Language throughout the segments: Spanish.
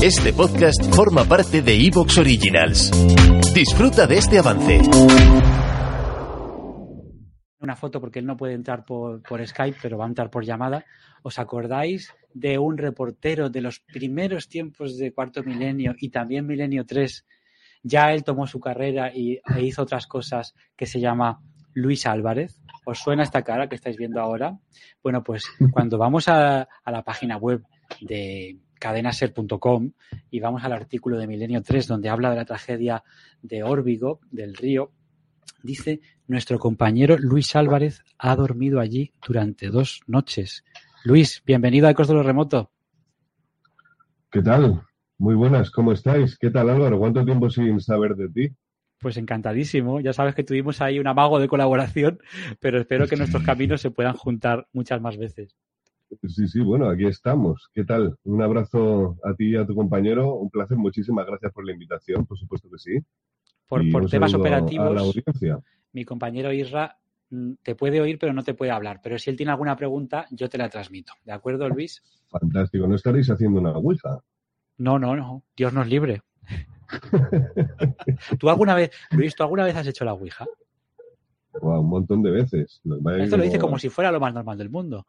Este podcast forma parte de Evox Originals. Disfruta de este avance. Una foto porque él no puede entrar por, Skype, pero va a entrar por llamada. ¿Os acordáis de un reportero de los primeros tiempos de Cuarto Milenio y también Milenio 3? Ya él tomó su carrera y, e hizo otras cosas que se llama Luis Álvarez. ¿Os suena esta cara que estáis viendo ahora? Bueno, pues cuando vamos a la página web de cadenaser.com y vamos al artículo de Milenio 3 donde habla de la tragedia de Órbigo, del río, dice, nuestro compañero Luis Álvarez ha dormido allí durante dos noches. Luis, bienvenido a Ecos de lo Remoto. ¿Qué tal? Muy buenas, ¿cómo estáis? ¿Qué tal Álvaro? ¿Cuánto tiempo sin saber de ti? Pues encantadísimo. Ya sabes que tuvimos ahí un amago de colaboración, pero espero que nuestros caminos se puedan juntar muchas más veces. Sí, sí, bueno, aquí estamos. ¿Qué tal? Un abrazo a ti y a tu compañero. Un placer. Muchísimas gracias por la invitación, por supuesto que sí. Por, Y por un temas operativos, mi compañero Isra mm, te puede oír, pero no te puede hablar. Pero si él tiene alguna pregunta, yo te la transmito. ¿De acuerdo, Luis? Fantástico. ¿No estaréis haciendo una ouija? No, no, no. Dios nos libre. ¿Tú alguna vez, Luis, tú alguna vez has hecho la Ouija? Guau, un montón de veces. Esto que lo dice como si fuera lo más normal del mundo.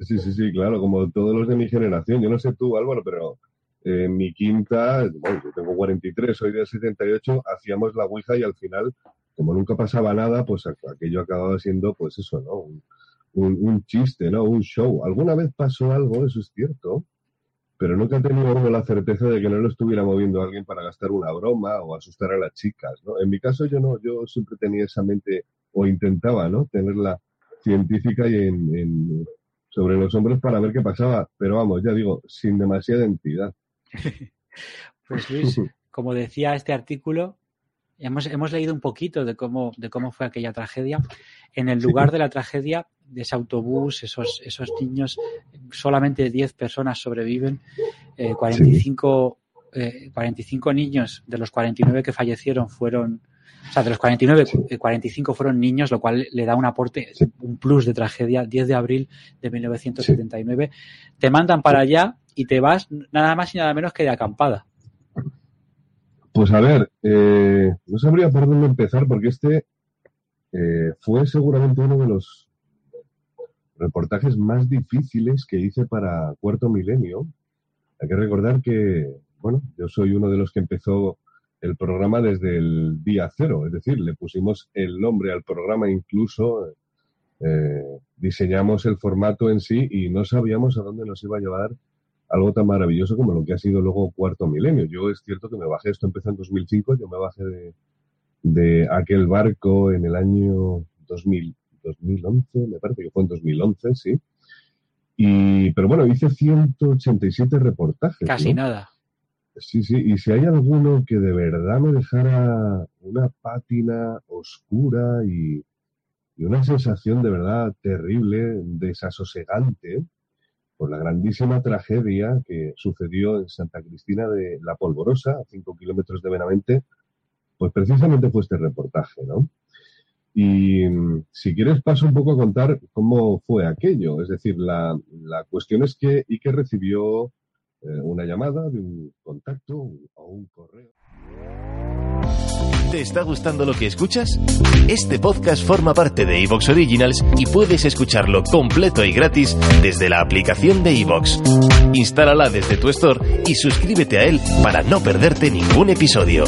Sí, sí, sí, claro, como todos los de mi generación. Yo no sé tú, Álvaro, pero eh, en mi quinta, bueno, yo tengo 43, soy del 78, hacíamos la Ouija y al final, como nunca pasaba nada, pues aqu- aquello acababa siendo, pues eso, ¿no? Un, un- un chiste, ¿no? Un show. Alguna vez pasó algo, eso es cierto, pero nunca he tenido uno la certeza de que no lo estuviera moviendo alguien para gastar una broma o asustar a las chicas, ¿no? En mi caso yo no, yo siempre tenía esa mente, o intentaba, ¿no? Tenerla científica y en, en- sobre los hombros para ver qué pasaba, pero vamos, ya digo, sin demasiada entidad. Pues Luis, como decía este artículo, hemos, hemos leído un poquito de cómo, de cómo fue aquella tragedia. En el lugar de la tragedia, de ese autobús, esos, esos niños, solamente 10 personas sobreviven, eh, 45, eh, 45 niños de los 49 que fallecieron fueron, o sea, de los 49, eh, 45 fueron niños, lo cual le da un aporte, un plus de tragedia. 10 de abril de 1979. Te mandan para allá y te vas nada más y nada menos que de acampada. Pues a ver, eh, no sabría por dónde empezar porque este eh, fue seguramente uno de los reportajes más difíciles que hice para Cuarto Milenio. Hay que recordar que, bueno, yo soy uno de los que empezó el programa desde el día cero, es decir, le pusimos el nombre al programa incluso, eh, diseñamos el formato en sí y no sabíamos a dónde nos iba a llevar algo tan maravilloso como lo que ha sido luego Cuarto Milenio. Yo es cierto que me bajé, esto empezó en 2005, yo me bajé de, de aquel barco en el año 2000, 2011, me parece que fue en 2011, sí. Y, pero bueno, hice 187 reportajes. Casi ¿no? nada. Sí, sí, y si hay alguno que de verdad me dejara una pátina oscura y, una sensación de verdad terrible, desasosegante, por la grandísima tragedia que sucedió en Santa Cristina de la Polvorosa, a 5 kilómetros de Benavente, pues precisamente fue este reportaje, ¿no? Y si quieres paso un poco a contar cómo fue aquello. Es decir, la, la cuestión es que Ike recibió una llamada un contacto o un correo. ¿Te está gustando lo que escuchas? Este podcast forma parte de Evox Originals y puedes escucharlo completo y gratis desde la aplicación de Evox. Instálala desde tu store y suscríbete a él para no perderte ningún episodio.